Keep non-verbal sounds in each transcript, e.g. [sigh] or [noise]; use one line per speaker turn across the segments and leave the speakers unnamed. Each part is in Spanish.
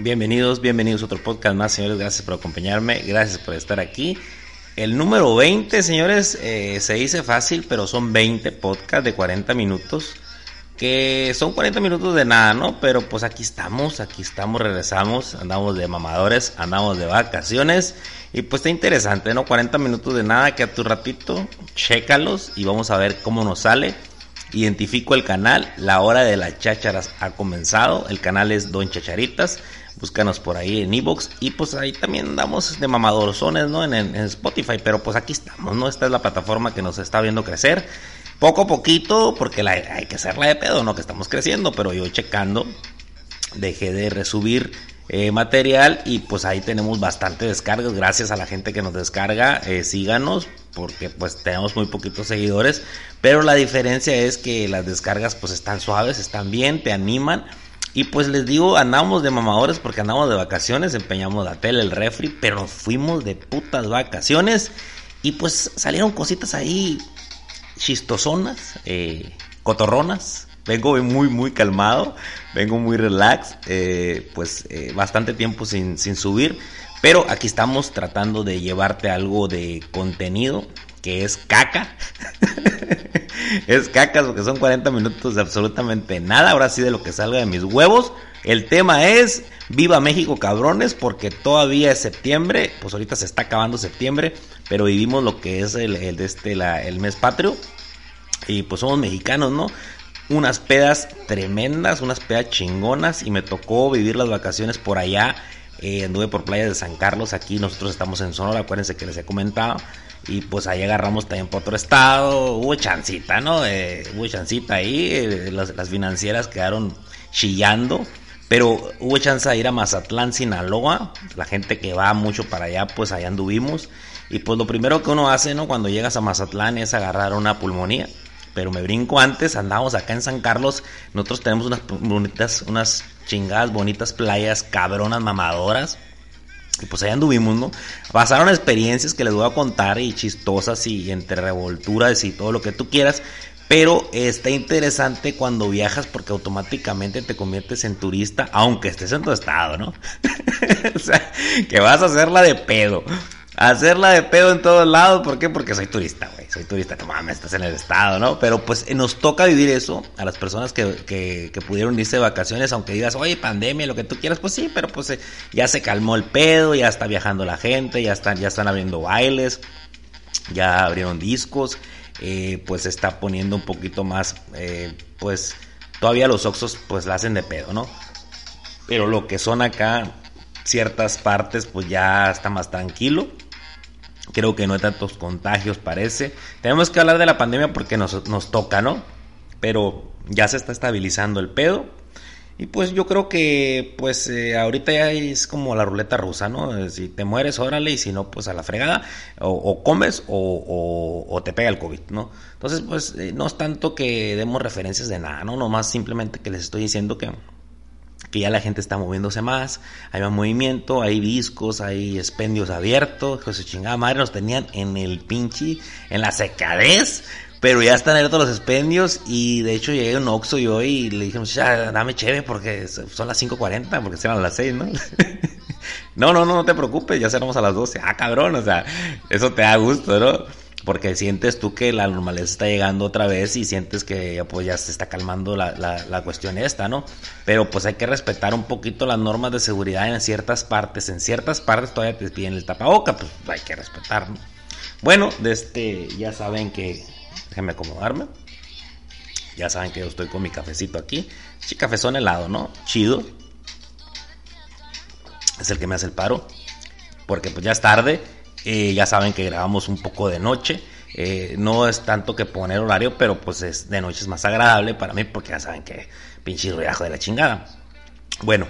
Bienvenidos, bienvenidos a otro podcast más, señores. Gracias por acompañarme, gracias por estar aquí. El número 20, señores, eh, se dice fácil, pero son 20 podcasts de 40 minutos. Que son 40 minutos de nada, ¿no? Pero pues aquí estamos, aquí estamos, regresamos, andamos de mamadores, andamos de vacaciones. Y pues está interesante, ¿no? 40 minutos de nada, que a tu ratito, chécalos y vamos a ver cómo nos sale. Identifico el canal, la hora de las chácharas ha comenzado. El canal es Don Chacharitas. Búscanos por ahí en Evox y pues ahí también damos de mamadorzones, ¿no? En, Spotify, pero pues aquí estamos, ¿no? Esta es la plataforma que nos está viendo crecer. Poco a poquito, porque la, hay que hacerla de pedo, ¿no? Que estamos creciendo, pero yo checando, dejé de resubir eh, material y pues ahí tenemos bastante descargas. Gracias a la gente que nos descarga, eh, síganos porque pues tenemos muy poquitos seguidores, pero la diferencia es que las descargas pues están suaves, están bien, te animan y pues les digo, andamos de mamadores porque andamos de vacaciones, empeñamos la tele, el refri, pero fuimos de putas vacaciones. Y pues salieron cositas ahí chistosonas, eh, cotorronas. Vengo muy, muy calmado, vengo muy relax, eh, pues eh, bastante tiempo sin, sin subir. Pero aquí estamos tratando de llevarte algo de contenido que es caca. [laughs] [laughs] es caca porque son 40 minutos de absolutamente nada. Ahora sí de lo que salga de mis huevos. El tema es Viva México cabrones porque todavía es septiembre. Pues ahorita se está acabando septiembre. Pero vivimos lo que es el, este, el mes patrio. Y pues somos mexicanos, ¿no? Unas pedas tremendas, unas pedas chingonas. Y me tocó vivir las vacaciones por allá. Eh, anduve por playas de San Carlos. Aquí nosotros estamos en Sonora. Acuérdense que les he comentado. Y pues ahí agarramos también por otro estado. Hubo chancita, ¿no? Eh, hubo chancita ahí. Eh, las, las, financieras quedaron chillando. Pero hubo chance de ir a Mazatlán, Sinaloa. La gente que va mucho para allá, pues allá anduvimos. Y pues lo primero que uno hace, ¿no? Cuando llegas a Mazatlán es agarrar una pulmonía. Pero me brinco antes, andamos acá en San Carlos. Nosotros tenemos unas bonitas, unas chingadas, bonitas playas, cabronas, mamadoras. Y pues allá anduvimos, ¿no? Pasaron experiencias que les voy a contar y chistosas y entre revolturas y todo lo que tú quieras. Pero está interesante cuando viajas porque automáticamente te conviertes en turista, aunque estés en tu estado, ¿no? [laughs] o sea, que vas a hacerla de pedo. Hacerla de pedo en todos lados. ¿Por qué? Porque soy turista, güey. Soy turista. No mames, estás en el estado, ¿no? Pero pues nos toca vivir eso a las personas que, que, pudieron irse de vacaciones. Aunque digas, oye, pandemia, lo que tú quieras. Pues sí, pero pues eh, ya se calmó el pedo. Ya está viajando la gente. Ya están, ya están abriendo bailes. Ya abrieron discos. Eh, pues se está poniendo un poquito más. Eh, pues todavía los oxos pues la hacen de pedo, ¿no? Pero lo que son acá ciertas partes pues ya está más tranquilo. Creo que no hay tantos contagios, parece. Tenemos que hablar de la pandemia porque nos, nos toca, ¿no? Pero ya se está estabilizando el pedo. Y pues yo creo que pues eh, ahorita ya es como la ruleta rusa, ¿no? Si te mueres, órale, y si no, pues a la fregada. O, comes o, te pega el COVID, ¿no? Entonces, pues eh, no es tanto que demos referencias de nada, ¿no? Nomás simplemente que les estoy diciendo que que ya la gente está moviéndose más, hay más movimiento, hay discos, hay expendios abiertos, que chingada madre nos tenían en el pinche, en la secadez, pero ya están abiertos los expendios y de hecho llegué a un Oxxo yo y le dije, ya, dame chévere porque son las 5.40, porque serán las 6, ¿no? [laughs] no, no, no, no te preocupes, ya seremos a las 12. Ah, cabrón, o sea, eso te da gusto, ¿no? Porque sientes tú que la normalidad está llegando otra vez y sientes que pues ya se está calmando la, la, la, cuestión esta, ¿no? Pero pues hay que respetar un poquito las normas de seguridad en ciertas partes, en ciertas partes todavía te piden el tapaboca, pues hay que respetar, ¿no? Bueno, de este, ya saben que, déjenme acomodarme, ya saben que yo estoy con mi cafecito aquí, sí, cafezón helado, ¿no? Chido, es el que me hace el paro, porque pues ya es tarde eh, ya saben que grabamos un poco de noche. Eh, no es tanto que poner horario, pero pues es de noche es más agradable para mí porque ya saben que pinche ruidajo de la chingada. Bueno,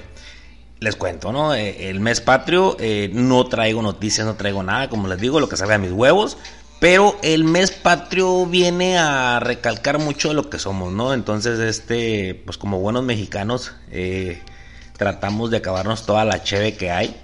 les cuento, ¿no? Eh, el mes patrio, no traigo noticias, no traigo nada, como les digo, lo que salga de mis huevos. Pero el mes patrio viene a recalcar mucho de lo que somos, ¿no? Entonces, este, pues como buenos mexicanos, tratamos de acabarnos toda la cheve que hay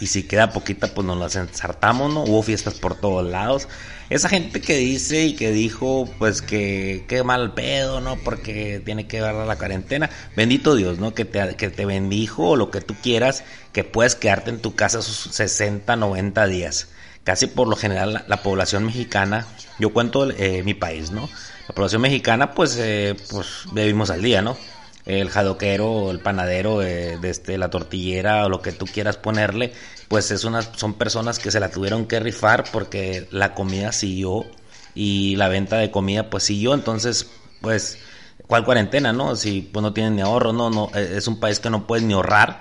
y si queda poquita, pues nos las ensartamos, ¿no? Hubo fiestas por todos lados. Esa gente que dice y que dijo, pues que qué mal pedo, ¿no? Porque tiene que dar la cuarentena. Bendito Dios, ¿no? Que te, que te bendijo o lo que tú quieras, que puedes quedarte en tu casa esos 60, 90 días. Casi por lo general la, población mexicana, yo cuento eh, mi país, ¿no? La población mexicana, pues, eh, pues vivimos al día, ¿no? El jadoquero, el panadero, de este, la tortillera o lo que tú quieras ponerle, pues es una, son personas que se la tuvieron que rifar porque la comida siguió y la venta de comida pues siguió, entonces pues ¿cuál cuarentena, no? Si pues no tienen ni ahorro, no, no, e, es un país que no puede ni ahorrar,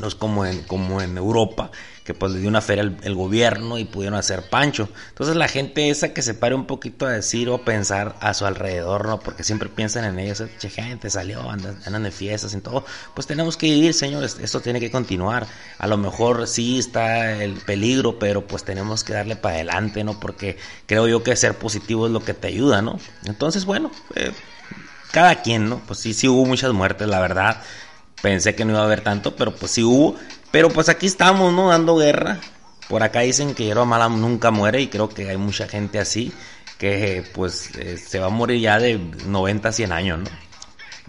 no es como en, como en Europa, que pues le dio una feria el, gobierno y pudieron hacer pancho. Entonces la gente esa que se pare un poquito a decir o pensar a su alrededor, ¿no? Porque siempre piensan en ellos, che gente salió, andan, andan de fiestas y todo. Pues tenemos que vivir, señores, esto tiene que continuar. A lo mejor sí está el peligro, pero pues tenemos que darle para adelante, ¿no? Porque creo yo que ser positivo es lo que te ayuda, ¿no? Entonces, bueno, eh, cada quien, ¿no? Pues sí, sí hubo muchas muertes, la verdad. Pensé que no iba a haber tanto, pero pues sí hubo. Pero pues aquí estamos, ¿no? Dando guerra. Por acá dicen que Hierba Mala nunca muere y creo que hay mucha gente así que pues eh, se va a morir ya de 90 a 100 años, ¿no?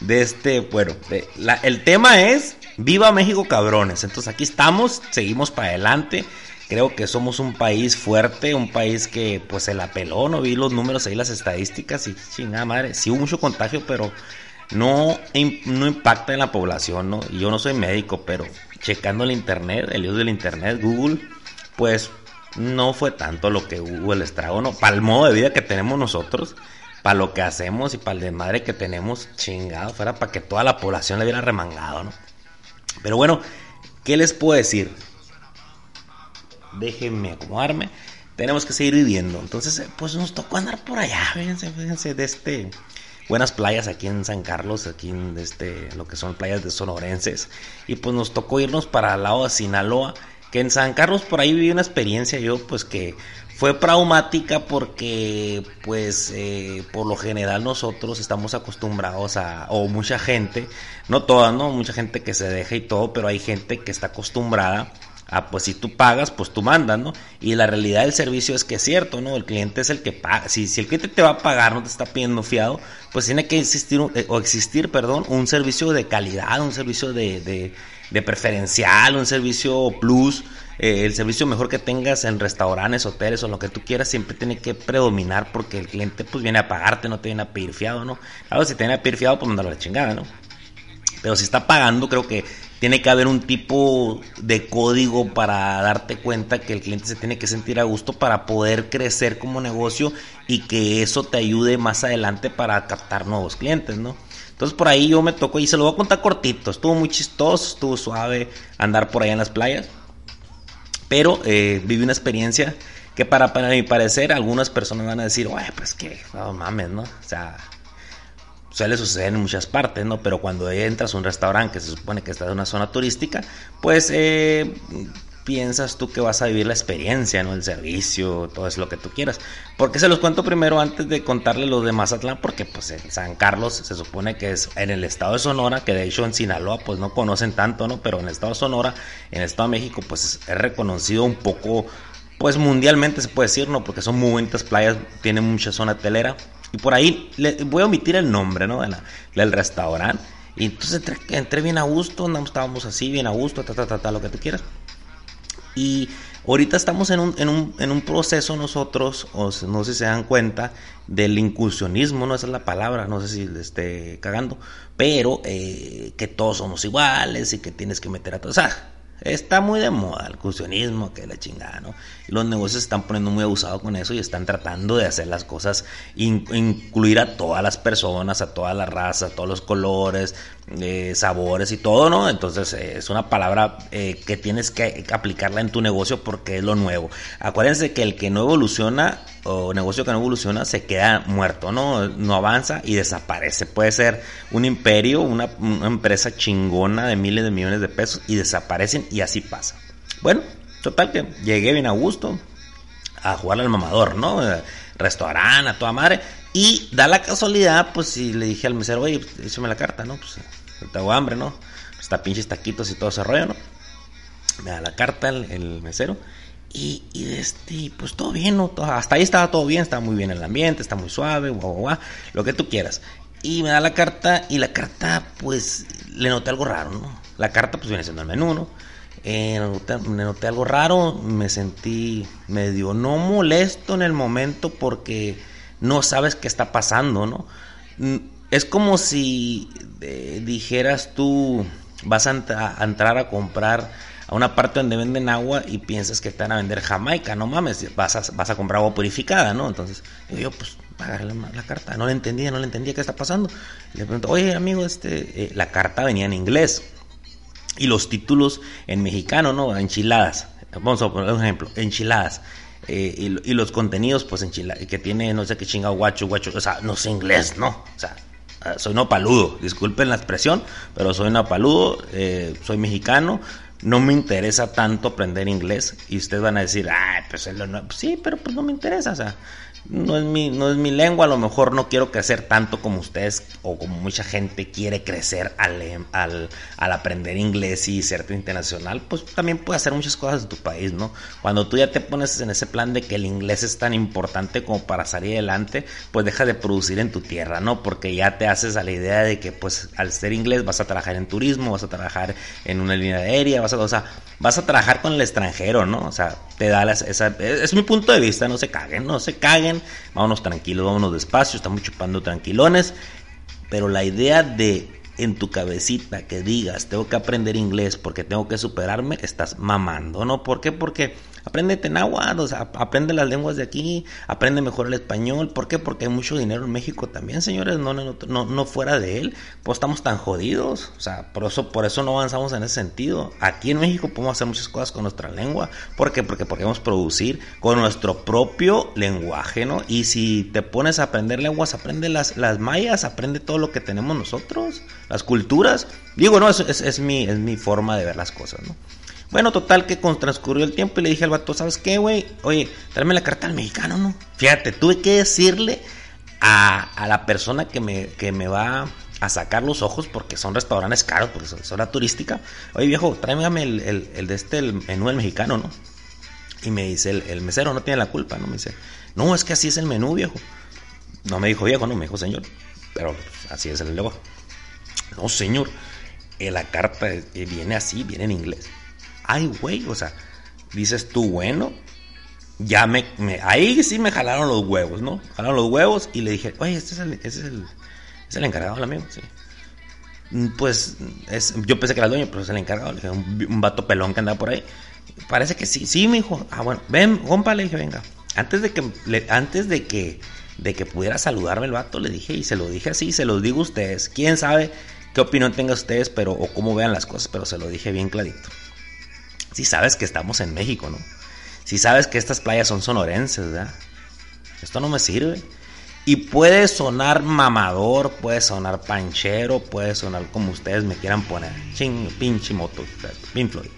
De este, bueno, el tema es Viva México cabrones. Entonces aquí estamos, seguimos para adelante. Creo que somos un país fuerte, un país que pues se la peló, no vi los números ahí, las estadísticas y chingada madre, sí hubo mucho contagio, pero no, no impacta en la población, ¿no? Y yo no soy médico, pero checando el internet, el dios del internet, Google, pues no fue tanto lo que hubo el estrago, ¿no? Para el modo de vida que tenemos nosotros, para lo que hacemos y para el desmadre que tenemos, chingado, fuera para que toda la población le hubiera remangado, ¿no? Pero bueno, ¿qué les puedo decir? Déjenme acomodarme. Tenemos que seguir viviendo. Entonces, pues nos tocó andar por allá, fíjense, fíjense, de este buenas playas aquí en San Carlos, aquí en este, lo que son playas de sonorenses. Y pues nos tocó irnos para el lado de Sinaloa, que en San Carlos por ahí viví una experiencia yo, pues que fue traumática porque pues eh, por lo general nosotros estamos acostumbrados a, o mucha gente, no toda, ¿no? Mucha gente que se deja y todo, pero hay gente que está acostumbrada Ah, pues si tú pagas, pues tú mandas, ¿no? Y la realidad del servicio es que es cierto, ¿no? El cliente es el que paga. Si, el cliente te va a pagar, no te está pidiendo fiado, pues tiene que existir, eh, o existir, perdón, un servicio de calidad, un servicio de, preferencial, un servicio plus. Eh, el servicio mejor que tengas en restaurantes, hoteles o lo que tú quieras siempre tiene que predominar porque el cliente pues viene a pagarte, no te viene a pedir fiado, ¿no? Claro, si te viene a pedir fiado, pues mandarlo a la chingada, ¿no? Pero si está pagando, creo que tiene que haber un tipo de código para darte cuenta que el cliente se tiene que sentir a gusto para poder crecer como negocio y que eso te ayude más adelante para captar nuevos clientes, ¿no? Entonces por ahí yo me tocó y se lo voy a contar cortito, estuvo muy chistoso, estuvo suave andar por allá en las playas, pero eh, viví una experiencia que para, para mi parecer algunas personas van a decir, oye, pues que, no mames, ¿no? O sea, suele suceder en muchas partes, ¿no? Pero cuando entras a un restaurante que se supone que está en una zona turística, pues eh, piensas tú que vas a vivir la experiencia, ¿no? El servicio, todo es lo que tú quieras. Porque se los cuento primero antes de contarle lo de Mazatlán, porque pues en San Carlos se supone que es en el estado de Sonora, que de hecho en Sinaloa pues no conocen tanto, ¿no? Pero en el estado de Sonora, en el estado de México pues es reconocido un poco, pues mundialmente se puede decir, ¿no? Porque son muy bonitas playas, tienen mucha zona telera y por ahí le, voy a omitir el nombre, ¿no? del restaurante. Y entonces entré, bien a gusto, estábamos así, bien a gusto, ta, ta, ta, ta, lo que tú quieras. Y ahorita estamos en un, en un, en un proceso nosotros, no sé si se dan cuenta, del incursionismo, no esa es la palabra, no sé si le esté cagando, pero eh, que todos somos iguales y que tienes que meter a todos. O sea, Está muy de moda el cursionismo, que la chingada, ¿no? Los negocios se están poniendo muy abusados con eso y están tratando de hacer las cosas, incluir a todas las personas, a todas las razas, a todos los colores, eh, sabores y todo, ¿no? Entonces eh, es una palabra eh, que tienes que aplicarla en tu negocio porque es lo nuevo. Acuérdense que el que no evoluciona o negocio que no evoluciona se queda muerto, ¿no? No avanza y desaparece. Puede ser un imperio, una, empresa chingona de miles de millones de pesos y desaparecen y así pasa. Bueno, total que llegué bien a gusto a jugar al mamador, ¿no? Restaurante, a toda madre. Y da la casualidad, pues si le dije al mesero, oye, échame la carta, ¿no? Pues tengo hambre, ¿no? Está pinches taquitos y todo ese rollo, ¿no? Me da la carta el, mesero. Y, este, pues todo bien, ¿no? hasta ahí estaba todo bien, estaba muy bien el ambiente, está muy suave, guau, guau, lo que tú quieras. Y me da la carta y la carta, pues, le noté algo raro, ¿no? La carta, pues, viene siendo el menú, ¿no? Eh, me noté algo raro, me sentí medio no molesto en el momento porque no sabes qué está pasando, ¿no? Mm, es como si eh, dijeras tú, vas a, entrar a comprar a una parte donde venden agua y piensas que te van a vender Jamaica, no mames, vas a, vas a comprar agua purificada, ¿no? Entonces, yo, pues, agarré la, carta, no le entendía, no le entendía qué está pasando. Le pregunto, oye, amigo, este, eh, la carta venía en inglés y los títulos en mexicano, ¿no? Enchiladas. Vamos a poner un ejemplo, enchiladas. Eh, y, los contenidos, pues enchiladas, que tiene no sé qué chingado guacho, guacho, o sea, no sé inglés, ¿no? O sea, ah, soy no paludo, disculpen la expresión, pero soy no paludo, eh, soy mexicano, no me interesa tanto aprender inglés y ustedes van a decir, ah, pues sí, pero pues no me interesa, o sea, no es mi, no es mi lengua, a lo mejor no quiero crecer tanto como ustedes o como mucha gente quiere crecer al, al, al aprender inglés y ser internacional, pues también puedes hacer muchas cosas en tu país, ¿no? Cuando tú ya te pones en ese plan de que el inglés es tan importante como para salir adelante, pues deja de producir en tu tierra, ¿no? Porque ya te haces a la idea de que pues al ser inglés vas a trabajar en turismo, vas a trabajar en una línea aérea, vas a, o vas a trabajar con el extranjero, ¿no? O sea, te da esa, es mi punto de vista, no se caguen, no se caguen, vámonos tranquilos, vámonos despacio, estamos chupando tranquilones, pero la idea de en tu cabecita que digas, tengo que aprender inglés porque tengo que superarme, estás mamando, ¿no? ¿Por qué? Porque Apréndete náhuatl, o sea, aprende las lenguas de aquí, aprende mejor el español. ¿Por qué? Porque hay mucho dinero en México también, señores, no, no, no, fuera de él. Pues estamos tan jodidos, o sea, por eso, por eso no avanzamos en ese sentido. Aquí en México podemos hacer muchas cosas con nuestra lengua. ¿Por qué? Porque podemos producir con nuestro propio lenguaje, ¿no? Y si te pones a aprender lenguas, aprende las, las mayas, aprende todo lo que tenemos nosotros, las culturas. Digo, no, es, es mi, es mi forma de ver las cosas, ¿no? Bueno, total que transcurrió el tiempo y le dije al vato, ¿sabes qué, güey? Oye, tráeme la carta al mexicano, ¿no? Fíjate, tuve que decirle a, la persona que me, que me va a sacar los ojos porque son restaurantes caros, porque son zona turística. Oye, viejo, tráeme el, el, de este, el menú del mexicano, ¿no? Y me dice, el, mesero no tiene la culpa, ¿no? Me dice, no, es que así es el menú, viejo. No me dijo viejo, no, me dijo señor. Pero así es el luego. No, señor. Eh, la carta eh, viene así, viene en inglés ay, güey, o sea, dices tú, bueno, ya me, ahí sí me jalaron los huevos, ¿no? Jalaron los huevos y le dije, oye, este es el, este es el, es el encargado, el amigo, sí. Mm, pues es, yo pensé que era el dueño, pero es el encargado, le dije, un, vato pelón que andaba por ahí. Parece que sí, sí, mi hijo. Ah, bueno, ven, compa, le dije, venga. Antes de que, antes de que, de que pudiera saludarme el vato, le dije, y se lo dije así, se los digo a ustedes. Quién sabe qué opinión tengan ustedes, pero, o cómo vean las cosas, pero se lo dije bien clarito si sabes que estamos en México, ¿no? Si sabes que estas playas son sonorenses, ¿verdad? Esto no me sirve. Y puede sonar mamador, puede sonar panchero, puede sonar como ustedes me quieran poner. Ching, pinche moto, Pink Floyd.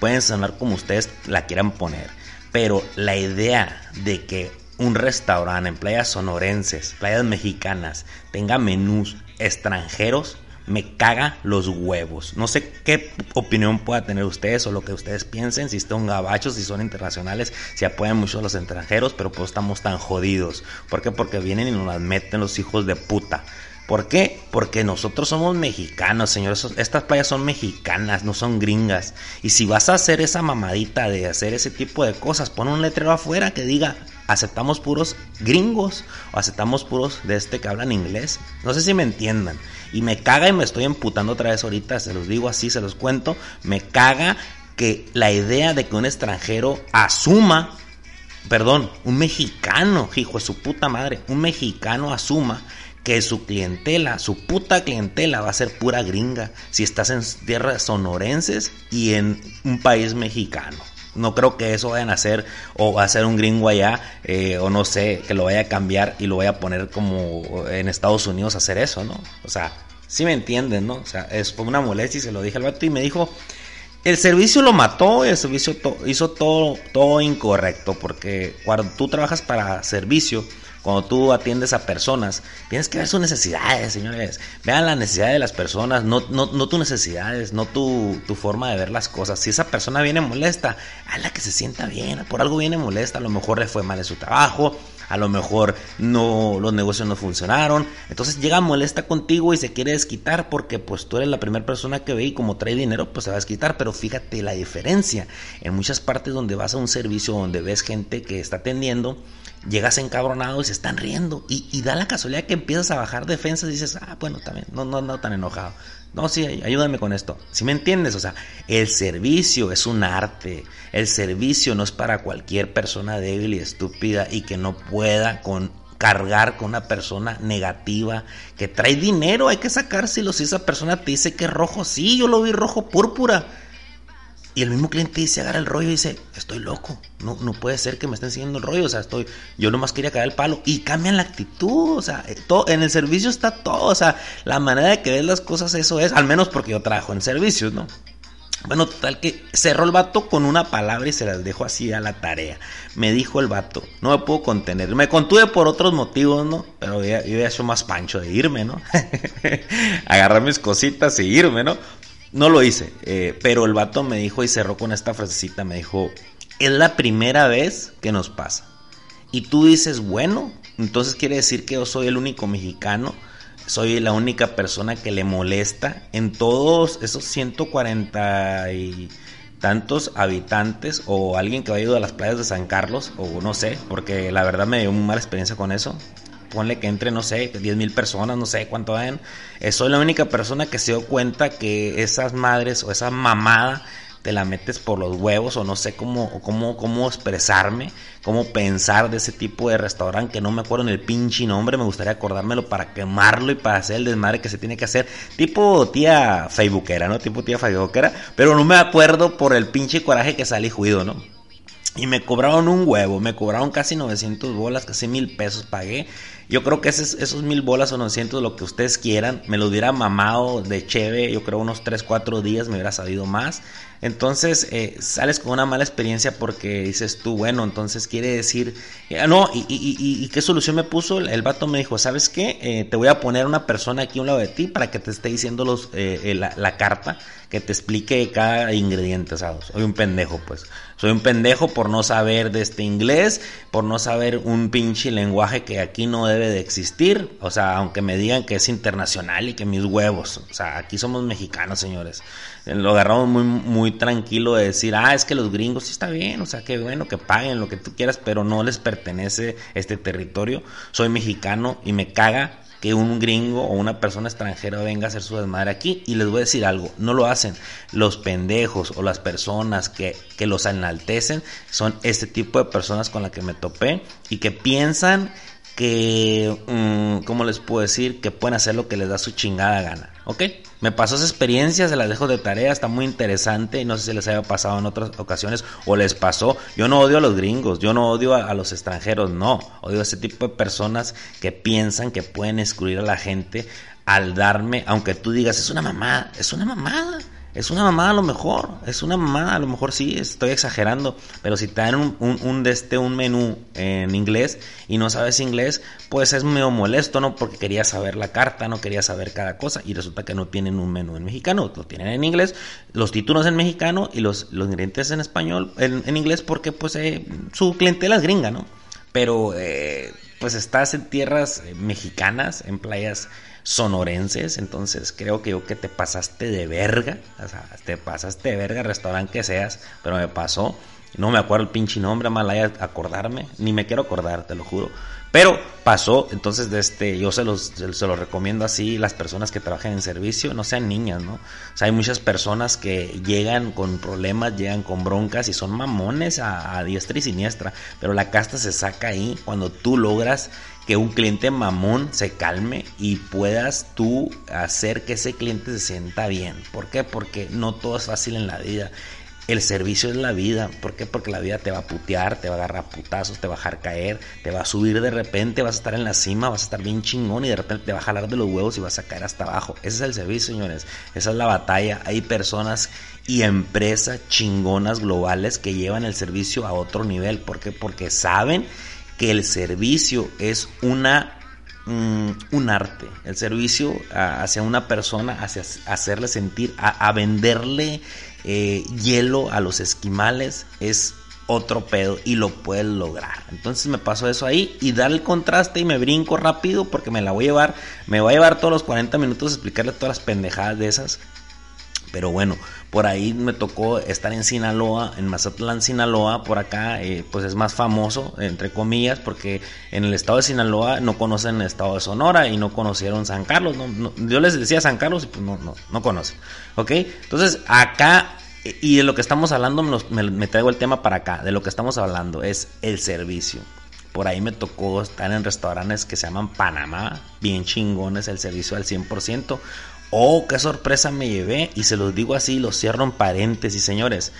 Pueden sonar como ustedes la quieran poner. Pero la idea de que un restaurante en playas sonorenses, playas mexicanas, tenga menús extranjeros, me caga los huevos. No sé qué opinión pueda tener ustedes o lo que ustedes piensen, si son gabachos, si son internacionales, si apoyan mucho a los extranjeros, pero pues estamos tan jodidos. ¿Por qué? Porque vienen y nos las meten los hijos de puta. ¿Por qué? Porque nosotros somos mexicanos, señores. Estas playas son mexicanas, no son gringas. Y si vas a hacer esa mamadita de hacer ese tipo de cosas, pon un letrero afuera que diga aceptamos puros gringos o aceptamos puros de este que hablan inglés. No sé si me entiendan. Y me caga y me estoy emputando otra vez ahorita, se los digo así, se los cuento. Me caga que la idea de que un extranjero asuma, perdón, un mexicano, hijo de su puta madre, un mexicano asuma que su clientela, su puta clientela va a ser pura gringa si estás en tierras sonorenses y en un país mexicano. No creo que eso vayan a hacer o va a ser un gringo allá eh, o no sé, que lo vaya a cambiar y lo vaya a poner como en Estados Unidos a hacer eso, ¿no? O sea, sí me entienden, ¿no? O sea, es una molestia y se lo dije al vato y me dijo, el servicio lo mató, el servicio hizo todo, todo incorrecto porque cuando tú trabajas para servicio, cuando tú atiendes a personas, tienes que ver sus necesidades, señores. Vean la necesidad de las personas, no, no, no tus necesidades, no tu, tu, forma de ver las cosas. Si esa persona viene molesta, la que se sienta bien, por algo viene molesta, a lo mejor le fue mal en su trabajo, a lo mejor no los negocios no funcionaron, entonces llega molesta contigo y se quiere desquitar porque pues tú eres la primera persona que ve y como trae dinero pues se va a desquitar, pero fíjate la diferencia. En muchas partes donde vas a un servicio donde ves gente que está atendiendo, llegas encabronado y se están riendo y, da la casualidad que empiezas a bajar defensas y dices, ah, bueno, también, no, no, tan enojado. No, sí, ayúdame con esto. Si me entiendes? O sea, el servicio es un arte. El servicio no es para cualquier persona débil y estúpida y que no pueda con cargar con una persona negativa que trae dinero, hay que sacárselo. Si esa persona te dice que es rojo, sí, yo lo vi rojo púrpura. Y el mismo cliente dice, agarra el rollo y dice, estoy loco, no, no puede ser que me estén siguiendo el rollo, o sea, estoy, yo nomás quería caer el palo. Y cambian la actitud, o sea, eh, todo, en el servicio está todo, o sea, la manera de que ves las cosas, eso es, al menos porque yo trabajo en servicios, ¿no? Bueno, total que cerró el vato con una palabra y se las dejo así a la tarea. Me dijo el vato, no me puedo contener. Me contuve por otros motivos, ¿no? Pero yo, yo ya más pancho de irme, ¿no? [laughs] Agarrar mis cositas y irme, ¿no? No lo hice, eh, pero el vato me dijo y cerró con esta frasecita, me dijo, es la primera vez que nos pasa. Y tú dices, bueno, entonces quiere decir que yo soy el único mexicano, soy la única persona que le molesta en todos esos 140 y tantos habitantes o alguien que ha ido a las playas de San Carlos, o no sé, porque la verdad me dio una mala experiencia con eso ponle que entre, no sé, 10 mil personas, no sé cuánto ven. Eh, soy la única persona que se dio cuenta que esas madres o esa mamada te la metes por los huevos o no sé cómo, cómo, cómo expresarme, cómo pensar de ese tipo de restaurante que no me acuerdo en el pinche nombre, me gustaría acordármelo para quemarlo y para hacer el desmadre que se tiene que hacer, tipo tía facebookera, ¿no? Tipo tía facebookera, pero no me acuerdo por el pinche coraje que salí juido, ¿no? Y me cobraron un huevo, me cobraron casi 900 bolas, casi mil pesos pagué. Yo creo que esos, esos mil bolas o 900, lo que ustedes quieran, me lo hubiera mamado de cheve, yo creo unos 3, 4 días me hubiera sabido más. Entonces eh, sales con una mala experiencia porque dices tú, bueno, entonces quiere decir, eh, no, y, y, y, qué solución me puso? El vato me dijo, ¿sabes qué? Eh, te voy a poner una persona aquí a un lado de ti para que te esté diciendo los, la, la, carta, que te explique cada ingrediente, ¿sabes? Soy un pendejo, pues. Soy un pendejo por no saber de este inglés, por no saber un pinche lenguaje que aquí no debe de existir. O sea, aunque me digan que es internacional y que mis huevos. O sea, aquí somos mexicanos, señores. Lo agarramos muy, muy tranquilo de decir, ah, es que los gringos sí está bien, o sea, qué bueno que paguen lo que tú quieras, pero no les pertenece este territorio. Soy mexicano y me caga que un gringo o una persona extranjera venga a hacer su desmadre aquí. Y les voy a decir algo, no lo hacen. Los pendejos o las personas que, que los enaltecen son este tipo de personas con las que me topé y que piensan que, mm, ¿cómo les puedo decir? Que pueden hacer lo que les da su chingada gana, ¿ok? Me pasó esa experiencia, se las dejo de tarea, está muy interesante no sé si les haya pasado en otras ocasiones o les pasó. Yo no odio a los gringos, yo no odio a, a los extranjeros, no. Odio a ese tipo de personas que piensan que pueden excluir a la gente al darme, aunque tú digas, es una mamada, es una mamada. Es una mamada a lo mejor, es una mamada, a lo mejor sí, estoy exagerando, pero si te dan un, un, un, de este, un menú en inglés y no sabes inglés, pues es medio molesto, ¿no? Porque quería saber la carta, no quería saber cada cosa y resulta que no tienen un menú en mexicano, lo tienen en inglés, los títulos en mexicano y los, los ingredientes en español, en, en inglés, porque pues eh, su clientela es gringa, ¿no? Pero eh, pues estás en tierras eh, mexicanas, en playas sonorenses, entonces creo que yo que te pasaste de verga, o sea, te pasaste de verga, restaurante que seas, pero me pasó, no me acuerdo el pinche nombre, malaya acordarme, ni me quiero acordar, te lo juro. Pero pasó, entonces de este, yo se los, se los recomiendo así, las personas que trabajan en servicio, no sean niñas, ¿no? O sea, hay muchas personas que llegan con problemas, llegan con broncas y son mamones a diestra y siniestra, pero la casta se saca ahí cuando tú logras que un cliente mamón se calme y puedas tú hacer que ese cliente se sienta bien. ¿Por qué? Porque no todo es fácil en la vida. El servicio es la vida. ¿Por qué? Porque la vida te va a putear, te va a agarrar putazos, te va a dejar caer, te va a subir de repente, vas a estar en la cima, vas a estar bien chingón y de repente te va a jalar de los huevos y vas a caer hasta abajo. Ese es el servicio, señores. Esa es la batalla. Hay personas y empresas chingonas globales que llevan el servicio a otro nivel. ¿Por qué? Porque saben que el servicio es una mm, un arte. El servicio hacia una persona, hacia hacerle sentir, a, venderle eh, hielo a los esquimales es otro pedo y lo puedes lograr. Entonces me pasó eso ahí y dar el contraste y me brinco rápido porque me la voy a llevar, me voy a llevar todos los 40 minutos a explicarle todas las pendejadas de esas. Pero bueno, por ahí me tocó estar en Sinaloa, en Mazatlán, Sinaloa, por acá, eh, pues es más famoso, entre comillas, porque en el estado de Sinaloa no conocen el estado de Sonora y no conocieron San Carlos. yo les decía San Carlos y pues no, no, no conocen. ¿Ok? Entonces acá y de lo que estamos hablando, me, traigo el tema para acá. De lo que estamos hablando es el servicio. Por ahí me tocó estar en restaurantes que se llaman Panamá, bien chingones, el servicio al 100%. Oh, qué sorpresa me llevé. Y se los digo así, los cierro en paréntesis, señores.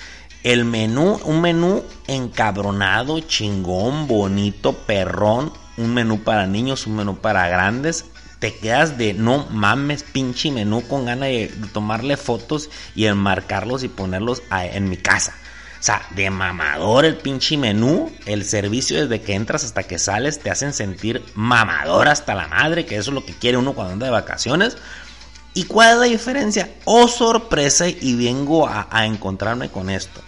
El menú, un menú encabronado, chingón, bonito, perrón. Un menú para niños, un menú para grandes te quedas de no mames, pinche menú con ganas de, tomarle fotos y enmarcarlos y ponerlos en mi casa. O sea, de mamador el pinche menú, el servicio desde que entras hasta que sales te hacen sentir mamador hasta la madre, que eso es lo que quiere uno cuando anda de vacaciones. ¿Y cuál es la diferencia? Oh, sorpresa, y vengo a encontrarme con esto.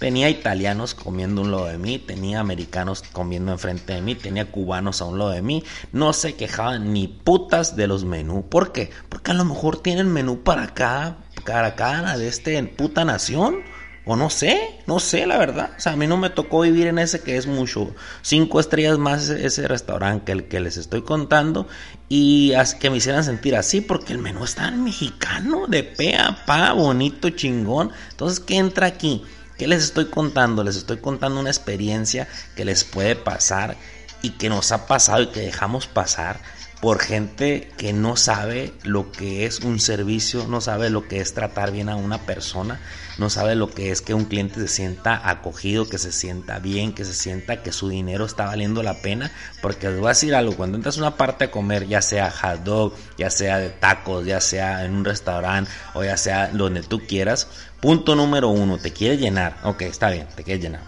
Tenía italianos comiendo un lado de mí, tenía americanos comiendo enfrente de mí, tenía cubanos a un lado de mí. No se quejaban ni putas de los menús. ¿Por qué? Porque a lo mejor tienen menú para cada, para cada de este puta nación. O no sé, no sé la verdad. O sea, a mí no me tocó vivir en ese que es mucho. Cinco estrellas más ese restaurante que el que les estoy contando. Y que me hicieran sentir así porque el menú está en mexicano, de pe a pa, bonito, chingón. Entonces, ¿qué entra aquí? ¿Qué les estoy contando? Les estoy contando una experiencia que les puede pasar y que nos ha pasado y que dejamos pasar por gente que no sabe lo que es un servicio, no sabe lo que es tratar bien a una persona, no sabe lo que es que un cliente se sienta acogido, que se sienta bien, que se sienta que su dinero está valiendo la pena, porque les voy a decir algo, cuando entras a una parte a comer, ya sea hot dog, ya sea de tacos, ya sea en un restaurante o ya sea donde tú quieras, punto número uno, te quieres llenar, ok, está bien, te quieres llenar,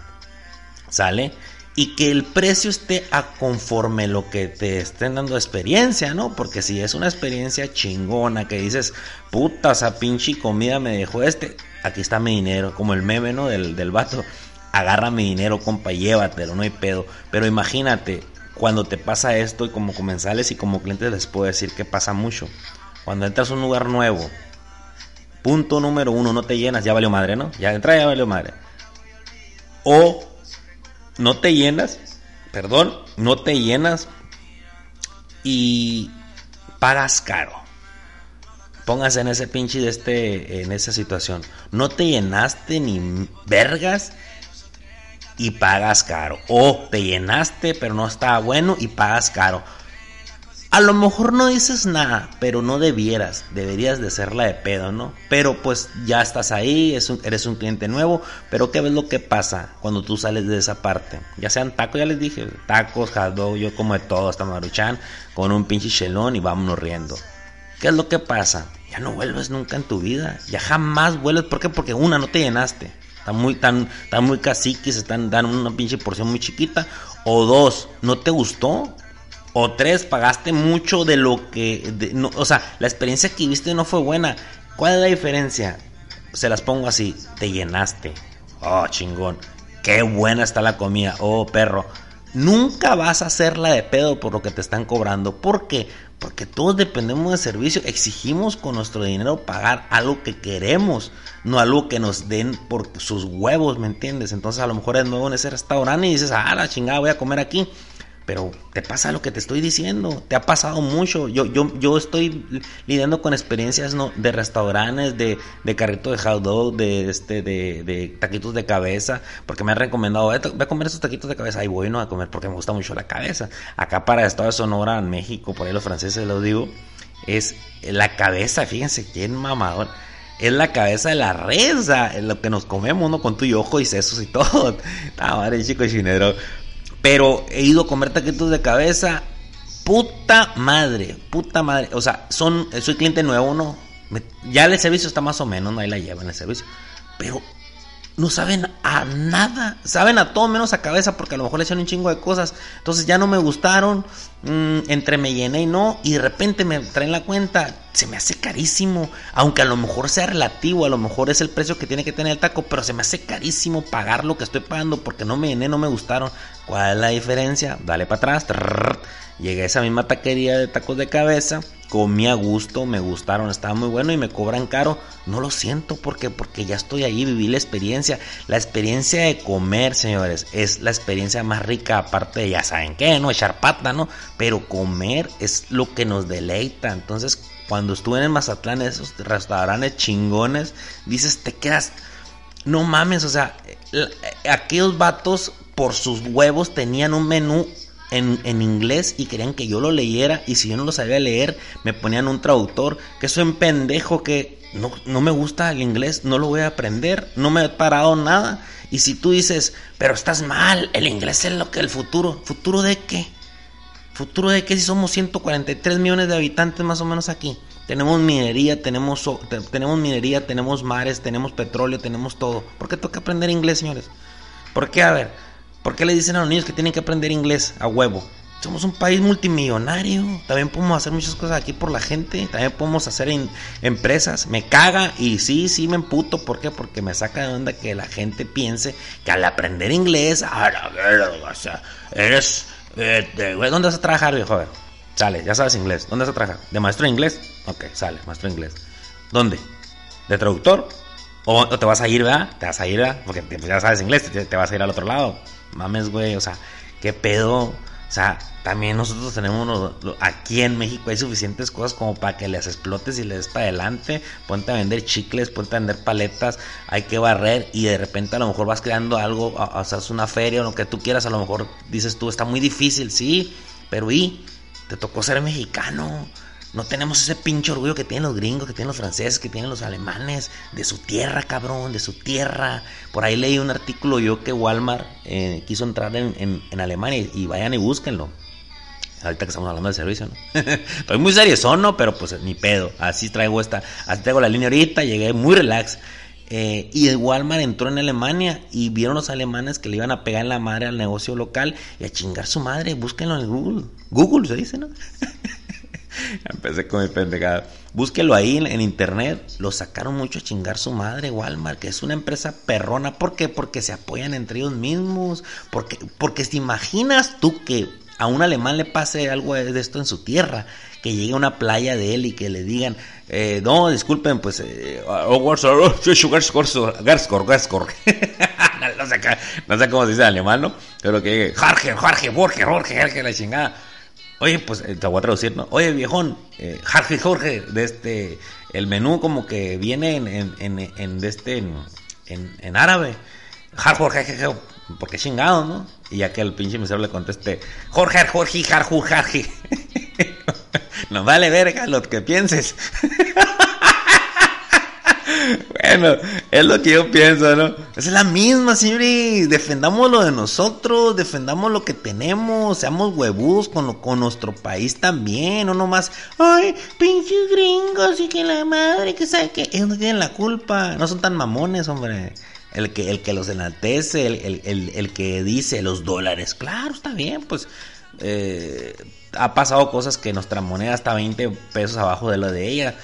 ¿sale? Y que el precio esté a conforme lo que te estén dando experiencia, ¿no? Porque si es una experiencia chingona que dices, puta, esa pinche comida me dejó este, aquí está mi dinero, como el meme, ¿no? Del, del vato, agarra mi dinero, compa, llévatelo, no hay pedo. Pero imagínate, cuando te pasa esto y como comensales y como clientes les puedo decir que pasa mucho. Cuando entras a un lugar nuevo, punto número uno, no te llenas, ya valió madre, ¿no? Ya entra, ya valió madre. O no te llenas, perdón, no te llenas y pagas caro. Póngase en ese pinche de este, en esa situación. No te llenaste ni vergas y pagas caro. O te llenaste pero no estaba bueno y pagas caro. A lo mejor no dices nada, pero no debieras, deberías de serla de pedo, ¿no? Pero pues ya estás ahí, eres un cliente nuevo, pero ¿qué ves lo que pasa cuando tú sales de esa parte? Ya sean tacos, ya les dije, tacos, hot yo como de todo, hasta maruchan, con un pinche chelón y vámonos riendo. ¿Qué es lo que pasa? Ya no vuelves nunca en tu vida, ya jamás vuelves, ¿por qué? Porque una, no te llenaste, están muy, tan, tan muy caciques, están dando una pinche porción muy chiquita, o dos, no te gustó, o tres, pagaste mucho de lo que... no, o sea, la experiencia que viste no fue buena. ¿Cuál es la diferencia? Se las pongo así. Te llenaste. Oh, chingón. Qué buena está la comida. Oh, perro. Nunca vas a hacerla de pedo por lo que te están cobrando. ¿Por qué? Porque todos dependemos de servicio. Exigimos con nuestro dinero pagar algo que queremos, no algo que nos den por sus huevos, ¿me entiendes? Entonces a lo mejor es nuevo en ese restaurante y dices, ah, la chingada, voy a comer aquí. Pero te pasa lo que te estoy diciendo, te ha pasado mucho. Yo, yo, yo estoy lidiando con experiencias ¿no? de restaurantes, de, de carrito de hot de, este, de, taquitos de cabeza, porque me han recomendado, ve a comer esos taquitos de cabeza. Ahí voy no a comer porque me gusta mucho la cabeza. Acá para Estado de Sonora, en México, por ahí los franceses lo digo, es la cabeza, fíjense, quién mamador es la cabeza de la red, o lo que nos comemos, ¿no? Con tu y ojo y sesos y todo. [laughs] Ah, madre, chico chinero. Pero he ido a comer taquitos de cabeza. Puta madre, puta madre. O sea, son, soy cliente nuevo, ¿no? ya el servicio está más o menos, no ahí la llevan el servicio. Pero no saben a nada, saben a todo menos a cabeza porque a lo mejor le echan un chingo de cosas. Entonces ya no me gustaron, mm, entre me llené y no, y de repente me traen la cuenta, se me hace carísimo, aunque a lo mejor sea relativo, a lo mejor es el precio que tiene que tener el taco, pero se me hace carísimo pagar lo que estoy pagando porque no me llené, no me gustaron. ¿Cuál es la diferencia? Dale para atrás. Llegué a esa misma taquería de tacos de cabeza, comí a gusto, me gustaron, estaba muy bueno y me cobran caro. No lo siento porque porque ya estoy ahí, viví la experiencia. La experiencia de comer, señores, es la experiencia más rica aparte de ya saben qué, no echar pata, ¿no? Pero comer es lo que nos deleita. Entonces, cuando estuve en Mazatlán, esos restaurantes chingones, dices, te quedas no mames, o sea, aquellos vatos por sus huevos tenían un menú en, inglés y querían que yo lo leyera y si yo no lo sabía leer me ponían un traductor, que soy un pendejo que no, no me gusta el inglés, no lo voy a aprender, no me he parado nada. Y si tú dices, pero estás mal, el inglés es lo que el futuro, ¿futuro de qué? ¿Futuro de qué si somos 143 millones de habitantes más o menos aquí? Tenemos minería, tenemos, tenemos minería, tenemos mares, tenemos petróleo, tenemos todo. ¿Por qué toca aprender inglés, señores? ¿Por qué? A ver, ¿Por qué le dicen a los niños que tienen que aprender inglés a huevo? Somos un país multimillonario. También podemos hacer muchas cosas aquí por la gente. También podemos hacer empresas. Me caga y sí, sí me emputo. ¿Por qué? Porque me saca de onda que la gente piense que al aprender inglés, a ver, o sea, eres. Eh, ¿Dónde vas a trabajar, viejo? Sale, ya sabes inglés. ¿Dónde vas a trabajar? ¿De maestro de inglés? Ok, sale, maestro de inglés. ¿Dónde? ¿De traductor? O, te vas a ir, ¿verdad? Te vas a ir, ¿verdad? Porque ya sabes inglés, te vas a ir al otro lado mames, güey, o sea, qué pedo. Sea, también nosotros tenemos aquí en México hay suficientes cosas como para que les explotes y les des para adelante. Ponte a vender chicles, ponte a vender paletas, hay que barrer y de repente a lo mejor vas creando algo, o sea, es una feria o lo que tú quieras, a lo mejor dices tú, está muy difícil, sí, pero y te tocó ser mexicano. No tenemos ese pinche orgullo que tienen los gringos, que tienen los franceses, que tienen los alemanes, de su tierra, cabrón, de su tierra. Por ahí leí un artículo yo que Walmart eh, quiso entrar en, Alemania y, vayan y búsquenlo. Ahorita que estamos hablando del servicio, ¿no? [laughs] Estoy muy serio, ¿no? Pero pues ni pedo. Así traigo esta, así traigo la línea ahorita, llegué muy relax. Eh, y Walmart entró en Alemania y vieron los alemanes que le iban a pegar en la madre al negocio local y a chingar su madre. Búsquenlo en Google. Google se dice, ¿no? [laughs] [laughs] Empecé con mi pendejada. Búsquelo ahí en, internet. Lo sacaron mucho a chingar su madre, Walmart, que es una empresa perrona. ¿Por qué? Porque se apoyan entre ellos mismos. Porque, porque te imaginas tú que a un alemán le pase algo de esto en su tierra, que llegue a una playa de él y que le digan, eh, no, disculpen, pues, eh, no, sé, no sé cómo se dice en alemán, ¿no? Pero que llegue, Jorge, Jorge, Jorge, Jorge, Jorge, la chingada. Oye, pues eh, te voy a traducir, ¿no? Oye, viejón, eh, Jorge Jorge, de este, el menú como que viene en, en, en, de este, en, en, árabe. Jorge, Jorge, porque chingado, ¿no? Y ya que el pinche misero le conteste, Jorge, Jorge, Jorge, Jorge. no vale verga lo que pienses. Bueno, es lo que yo pienso, ¿no? Es la misma, señores. Defendamos lo de nosotros, defendamos lo que tenemos, seamos huevos con, con nuestro país también, no nomás, ay, pinches gringos y que la madre, que sabe que ellos no tienen la culpa, no son tan mamones, hombre. El que, el que los enaltece, el, el, el, que dice los dólares, claro, está bien, pues eh, ha pasado cosas que nuestra moneda está 20 pesos abajo de lo de ella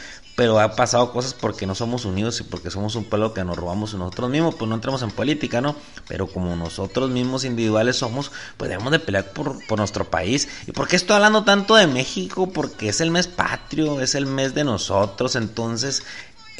pero ha pasado cosas porque no somos unidos y porque somos un pueblo que nos robamos nosotros mismos, pues no entramos en política, ¿no? Pero como nosotros mismos individuales somos, pues debemos de pelear por, por nuestro país. ¿Y por qué estoy hablando tanto de México? Porque es el mes patrio, es el mes de nosotros, entonces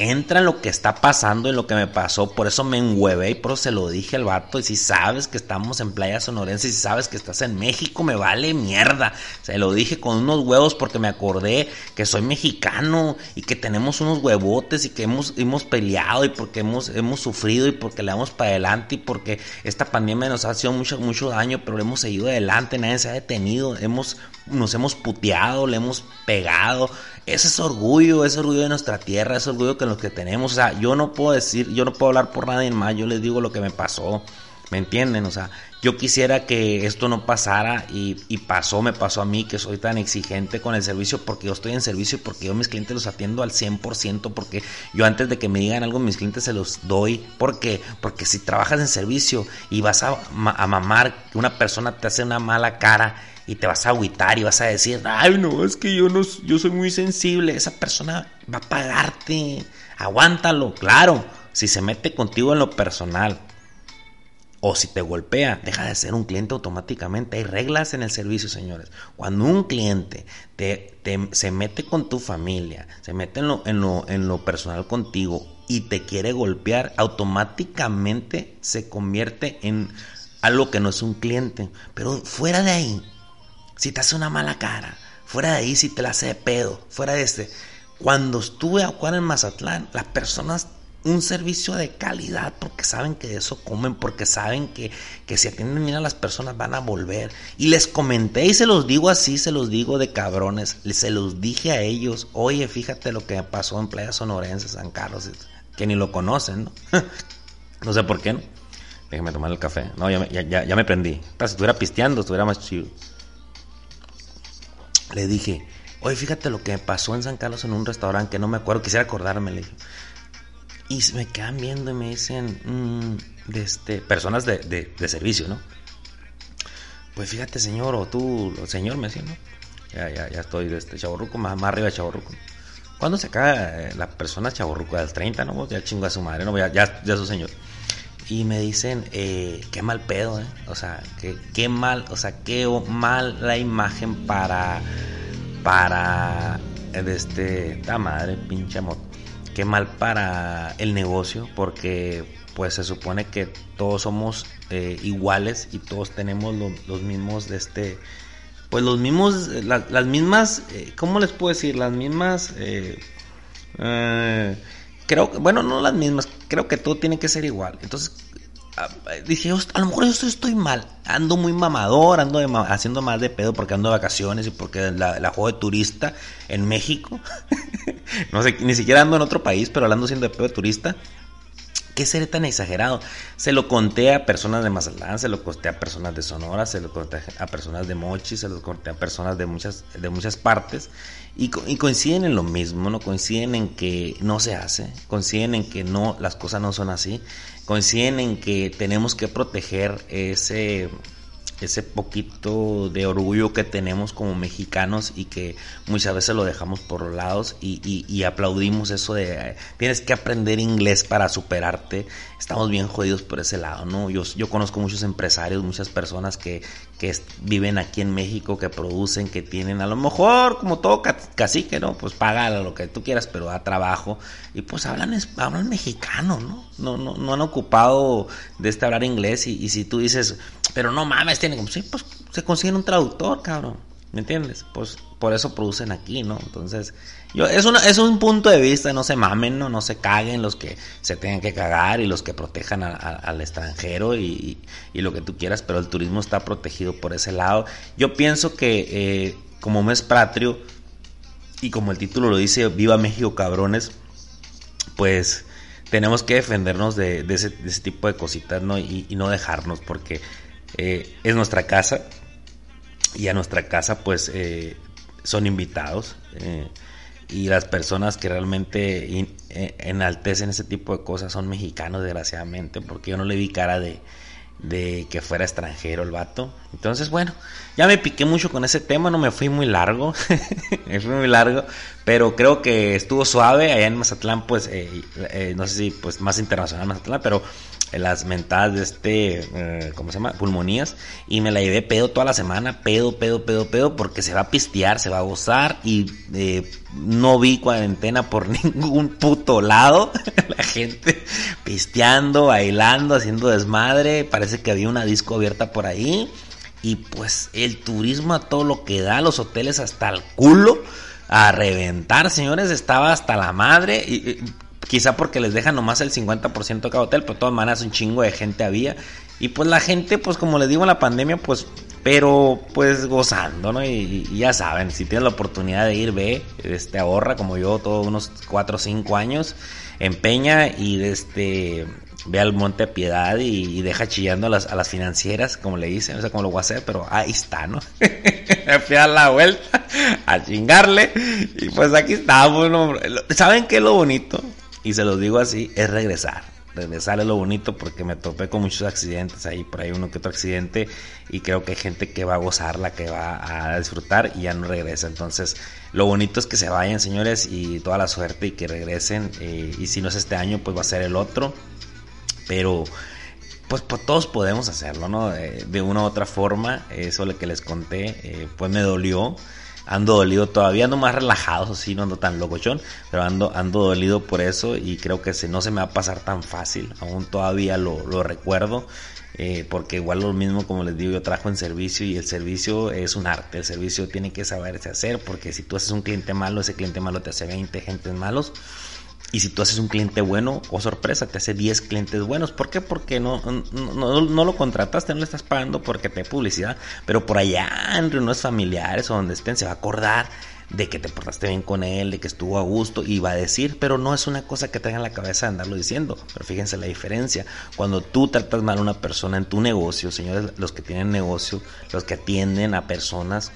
entra en lo que está pasando, en lo que me pasó, por eso me enhueve y por eso se lo dije al vato. Y si sabes que estamos en Playa Sonorense, y si sabes que estás en México, me vale mierda. Se lo dije con unos huevos porque me acordé que soy mexicano y que tenemos unos huevotes y que hemos, hemos peleado y porque hemos, hemos sufrido y porque le damos para adelante y porque esta pandemia nos ha hecho mucho, daño, pero hemos seguido adelante, nadie se ha detenido, hemos, nos hemos puteado, le hemos pegado, ese es orgullo, es orgullo de nuestra tierra, es orgullo que los que tenemos. O sea, yo no puedo decir, yo no puedo hablar por nadie más, yo les digo lo que me pasó. ¿Me entienden? O sea, yo quisiera que esto no pasara y, pasó, me pasó a mí que soy tan exigente con el servicio porque yo estoy en servicio y porque yo mis clientes los atiendo al 100%, porque yo antes de que me digan algo mis clientes se los doy. ¿Por qué? Porque si trabajas en servicio y vas a, a mamar, que una persona te hace una mala cara y te vas a agüitar y vas a decir, ay no, es que yo no, yo soy muy sensible, esa persona va a pagarte, aguántalo, claro, si se mete contigo en lo personal o si te golpea, deja de ser un cliente automáticamente. Hay reglas en el servicio, señores. Cuando un cliente te, se mete con tu familia, se mete en lo, en, lo, en lo personal contigo y te quiere golpear, automáticamente se convierte en algo que no es un cliente. Pero fuera de ahí, si te hace una mala cara, fuera de ahí, si te la hace de pedo, fuera de este. Cuando estuve a jugar en Mazatlán, las personas un servicio de calidad porque saben que de eso comen, porque saben que, que si atienden bien a las personas van a volver. Y les comenté y se los digo así, se los digo de cabrones, se los dije a ellos, oye, fíjate lo que pasó en Playa Sonorense, San Carlos, que ni lo conocen, ¿no? [laughs] no sé por qué, ¿no? Déjame tomar el café. No, ya, ya, ya me prendí. Si estuviera pisteando, estuviera más chido. Le dije, oye, fíjate lo que pasó en San Carlos en un restaurante que no me acuerdo, quisiera acordarme, le dije. Y me quedan viendo y me dicen, mm, de este, personas de, de, servicio, ¿no? Pues fíjate, señor, o tú, señor, me decían, ¿no? Ya, ya, ya estoy de este chaborruco, más, más arriba de chaborruco. ¿Cuándo se acaba eh, la persona chaborruco? A 30, ¿no? Ya chingo a su madre, ¿no? Ya, ya, su señor. Y me dicen, eh, qué mal pedo, ¿eh? O sea, qué, qué mal, o sea, qué mal la imagen para, para, de este, ta madre, pinche moto qué mal para el negocio porque pues se supone que todos somos eh, iguales y todos tenemos los mismos este pues los mismos las mismas eh, cómo les puedo decir las mismas eh, creo bueno no las mismas creo que todo tiene que ser igual. Entonces dije, a lo mejor yo estoy mal, ando muy mamador, ando haciendo más de pedo porque ando de vacaciones y porque la, la juego de turista en México. [laughs] no sé, ni siquiera ando en otro país, pero hablando siendo de pedo de turista. ¿Qué seré tan exagerado? Se lo conté a personas de Mazatlán, se lo conté a personas de Sonora, se lo conté a personas de Mochi, se lo conté a personas de muchas, de muchas partes y, coinciden en lo mismo, ¿no? Coinciden en que no se hace, coinciden en que no, las cosas no son así, coinciden en que tenemos que proteger ese ese poquito de orgullo que tenemos como mexicanos y que muchas veces lo dejamos por los lados y, aplaudimos eso de tienes que aprender inglés para superarte. Estamos bien jodidos por ese lado, ¿no? Yo, yo conozco muchos empresarios, muchas personas que, que viven aquí en México, que producen, que tienen a lo mejor como todo cacique, ¿no? Pues paga lo que tú quieras, pero da trabajo y pues hablan, hablan mexicano, ¿no? No, no, no han ocupado de este hablar inglés y, y si tú dices pero no mames, tiene como, sí, pues se consiguen un traductor, cabrón. ¿Me entiendes? Pues por eso producen aquí, ¿no? Entonces, yo, es, una, es un punto de vista, no se mamen, ¿no? No se caguen los que se tengan que cagar y los que protejan al extranjero y, y, lo que tú quieras, pero el turismo está protegido por ese lado. Yo pienso que eh, como mes patrio y como el título lo dice, Viva México, cabrones, pues tenemos que defendernos de, ese, de ese, tipo de cositas, ¿no? Y, y no dejarnos, porque eh, es nuestra casa y a nuestra casa pues eh, son invitados eh, y las personas que realmente enaltecen ese tipo de cosas son mexicanos desgraciadamente porque yo no le vi cara de, de que fuera extranjero el vato. Entonces, bueno, ya me piqué mucho con ese tema, no me fui muy largo, [laughs] me fui muy largo, pero creo que estuvo suave allá en Mazatlán, pues, no sé si pues más internacional Mazatlán, pero las mentadas de este, eh, ¿cómo se llama? Pulmonías. Y me la llevé pedo toda la semana, pedo, pedo, pedo, pedo, porque se va a pistear, se va a gozar. Y eh, no vi cuarentena por [laughs] ningún puto lado. [laughs] la gente pisteando, bailando, haciendo desmadre. Parece que había una disco abierta por ahí. Y pues el turismo a todo lo que da, los hoteles hasta el culo a reventar, señores, estaba hasta la madre. Y, Quizá porque les dejan nomás el 50% de cada hotel, pero todas maneras un chingo de gente había. Y pues la gente, pues como les digo en la pandemia, pues, pero pues gozando, ¿no? Y, ya saben, si tienes la oportunidad de ir, ve, este, ahorra como yo, todos unos 4 o 5 años, empeña y este ve al Monte Piedad y, deja chillando a las, a las, financieras, como le dicen, no sé cómo lo voy a hacer, pero ahí está, ¿no? [laughs] Fui a la vuelta a chingarle y pues aquí estamos, ¿no? ¿Saben qué es lo bonito? Y se los digo así, es regresar. Regresar es lo bonito porque me topé con muchos accidentes ahí, por ahí uno que otro accidente y creo que hay gente que va a gozarla, que va a disfrutar y ya no regresa. Entonces, lo bonito es que se vayan, señores, y toda la suerte y que regresen. Eh, y si no es este año, pues va a ser el otro. Pero pues, todos podemos hacerlo, ¿no? de una u otra forma, eso lo que les conté, eh, pues me dolió. Ando dolido todavía, ando más relajado, así no ando tan locochón, pero ando, ando dolido por eso y creo que se, no se me va a pasar tan fácil, aún todavía lo, lo recuerdo, eh, porque igual lo mismo como les digo, yo trabajo en servicio y el servicio es un arte, el servicio tiene que saberse hacer, porque si tú haces un cliente malo, ese cliente malo te hace 20 gentes malos y si tú haces un cliente bueno, o oh, sorpresa, te hace 10 clientes buenos. ¿Por qué? Porque no, no, no, lo contrataste, no le estás pagando porque te publicidad. Pero por allá, en reuniones familiares o donde estén, se va a acordar de que te portaste bien con él, de que estuvo a gusto y va a decir, pero no es una cosa que tenga en la cabeza de andarlo diciendo. Pero fíjense la diferencia. Cuando tú tratas mal a una persona en tu negocio, señores, los que tienen negocio, los que atienden a personas,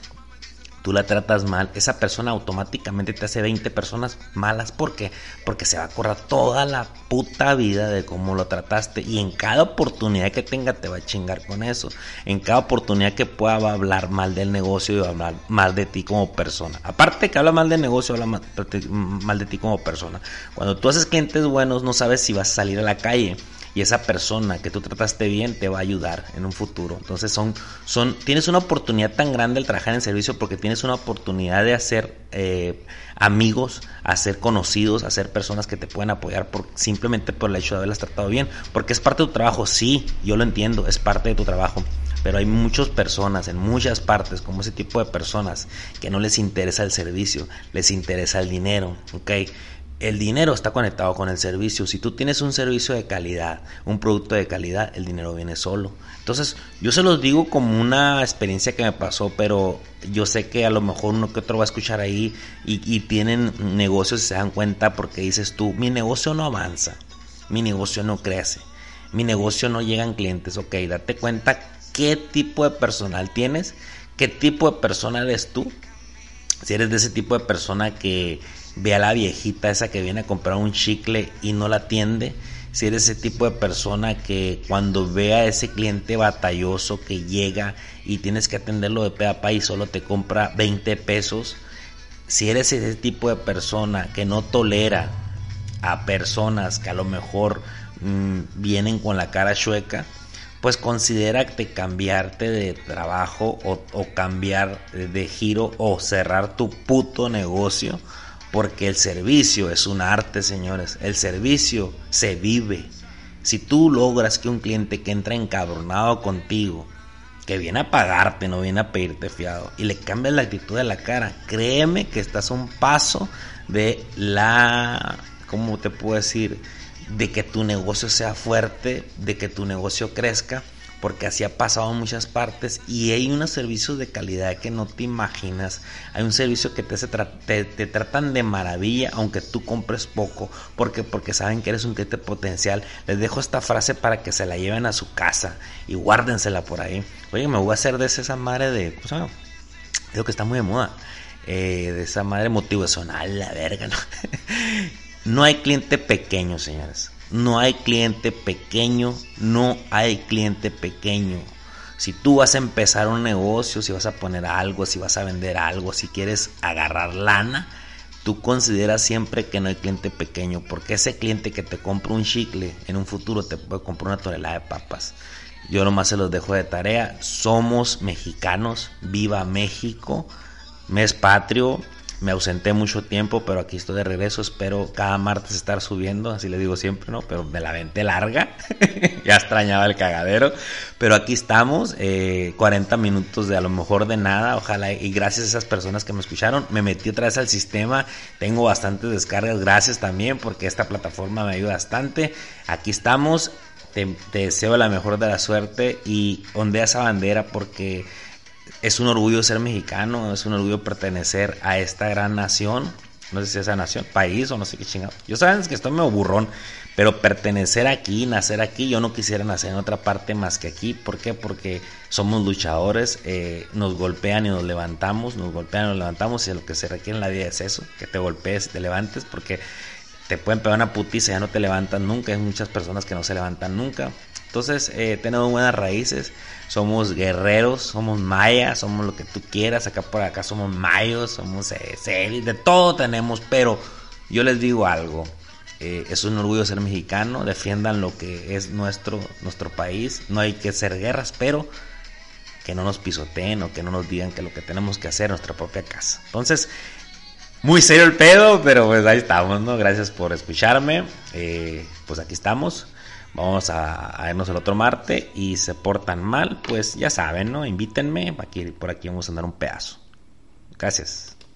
tú la tratas mal, esa persona automáticamente te hace 20 personas malas. ¿Por qué? Porque se va a acordar toda la puta vida de cómo lo trataste. Y en cada oportunidad que tenga te va a chingar con eso. En cada oportunidad que pueda va a hablar mal del negocio y va a hablar mal de ti como persona. Aparte que habla mal del negocio, habla mal de ti como persona. Cuando tú haces clientes buenos, no sabes si vas a salir a la calle y esa persona que tú trataste bien te va a ayudar en un futuro. Entonces son, son, tienes una oportunidad tan grande al trabajar en servicio porque tienes una oportunidad de hacer eh, amigos, hacer conocidos, hacer personas que te pueden apoyar por, simplemente por el hecho de haberlas tratado bien, porque es parte de tu trabajo, sí, yo lo entiendo, es parte de tu trabajo. Pero hay muchas personas en muchas partes, como ese tipo de personas, que no les interesa el servicio, les interesa el dinero, ¿ok? El dinero está conectado con el servicio. Si tú tienes un servicio de calidad, un producto de calidad, el dinero viene solo. Entonces, yo se los digo como una experiencia que me pasó, pero yo sé que a lo mejor uno que otro va a escuchar ahí y, tienen negocios y se dan cuenta porque dices tú, mi negocio no avanza, mi negocio no crece, mi negocio no llegan clientes. Ok, date cuenta qué tipo de personal tienes, qué tipo de persona eres tú. Si eres de ese tipo de persona que ve a la viejita esa que viene a comprar un chicle y no la atiende. Si eres ese tipo de persona que cuando ve a ese cliente batalloso que llega y tienes que atenderlo de pe a pa y solo te compra 20 pesos. Si eres ese tipo de persona que no tolera a personas que a lo mejor mm, vienen con la cara chueca, pues considera que cambiarte de trabajo o, o cambiar de giro o cerrar tu puto negocio porque el servicio es un arte, señores. El servicio se vive. Si tú logras que un cliente que entra encabronado contigo, que viene a pagarte, no viene a pedirte fiado, y le cambias la actitud de la cara, créeme que estás a un paso de la, ¿cómo te puedo decir? De que tu negocio sea fuerte, de que tu negocio crezca porque así ha pasado en muchas partes y hay unos servicios de calidad que no te imaginas. Hay un servicio que te, te, tratan de maravilla aunque tú compres poco, porque porque saben que eres un cliente potencial. Les dejo esta frase para que se la lleven a su casa y guárdensela por ahí. Oye, me voy a hacer de esa madre de, pues, creo que está muy de moda. Eh, de esa madre motivacional, la verga, ¿no? [laughs] no hay cliente pequeño, señores. No hay cliente pequeño, no hay cliente pequeño. Si tú vas a empezar un negocio, si vas a poner algo, si vas a vender algo, si quieres agarrar lana, tú consideras siempre que no hay cliente pequeño, porque ese cliente que te compra un chicle en un futuro te puede comprar una tonelada de papas. Yo nomás se los dejo de tarea. Somos mexicanos, viva México, mes patrio, me ausenté mucho tiempo, pero aquí estoy de regreso. Espero cada martes estar subiendo, así le digo siempre, ¿no? Pero me la venté larga. [laughs] ya extrañaba el cagadero. Pero aquí estamos, 40 eh, minutos de a lo mejor de nada. Ojalá, y gracias a esas personas que me escucharon, me metí otra vez al sistema. Tengo bastantes descargas. Gracias también, porque esta plataforma me ayuda bastante. Aquí estamos. Te, te deseo la mejor de la suerte y ondea esa bandera porque es un orgullo ser mexicano, es un orgullo pertenecer a esta gran nación no sé si esa nación, país o no sé qué chingado. Yo sabes que estoy medio burrón, pero pertenecer aquí, nacer aquí, yo no quisiera nacer en otra parte más que aquí. ¿Por qué? Porque somos luchadores, eh, nos golpean y nos levantamos, nos golpean y nos levantamos y lo que se requiere en la vida es eso, que te golpees te levantes, porque te pueden pegar una putiza ya no te levantan nunca. Hay muchas personas que no se levantan nunca. Entonces, eh, tenemos buenas raíces, somos guerreros, somos mayas, somos lo que tú quieras. Acá por acá somos mayos, somos eh, de todo tenemos. Pero yo les digo algo: eh, es un orgullo ser mexicano, defiendan lo que es nuestro, nuestro país. No hay que hacer guerras, pero que no nos pisoteen o que no nos digan que lo que tenemos que hacer en nuestra propia casa. Entonces, muy serio el pedo, pero pues ahí estamos, ¿no? Gracias por escucharme. Eh, pues aquí estamos. Vamos a, a, el otro martes y se portan mal, pues ya saben, ¿no? Invítenme, por aquí vamos a andar un pedazo. Gracias.